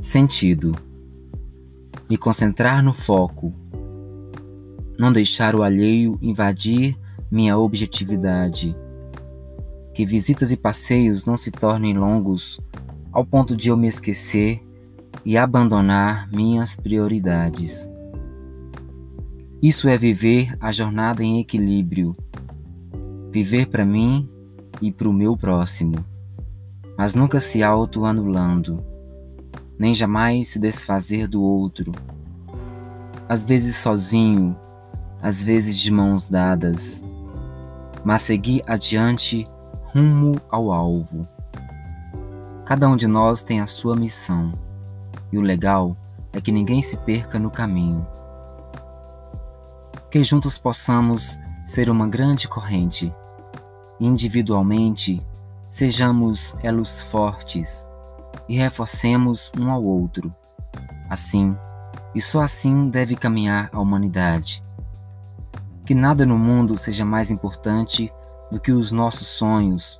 Sentido: me concentrar no foco, não deixar o alheio invadir minha objetividade. Que visitas e passeios não se tornem longos ao ponto de eu me esquecer e abandonar minhas prioridades. Isso é viver a jornada em equilíbrio, viver para mim e para o meu próximo, mas nunca se auto-anulando, nem jamais se desfazer do outro, às vezes sozinho, às vezes de mãos dadas, mas seguir adiante rumo ao alvo. Cada um de nós tem a sua missão, e o legal é que ninguém se perca no caminho. Que juntos possamos ser uma grande corrente, individualmente sejamos elos fortes e reforcemos um ao outro. Assim, e só assim deve caminhar a humanidade. Que nada no mundo seja mais importante do que os nossos sonhos,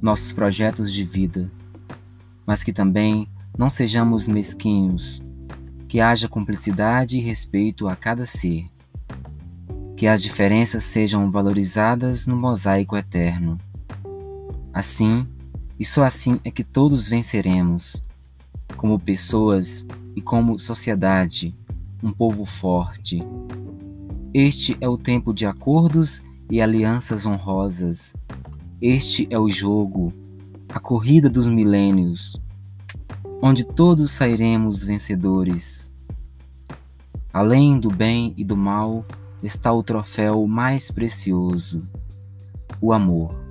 nossos projetos de vida mas que também não sejamos mesquinhos, que haja cumplicidade e respeito a cada ser, que as diferenças sejam valorizadas no mosaico eterno. Assim, e só assim é que todos venceremos, como pessoas e como sociedade, um povo forte. Este é o tempo de acordos e alianças honrosas. Este é o jogo a corrida dos milênios, onde todos sairemos vencedores. Além do bem e do mal está o troféu mais precioso, o amor.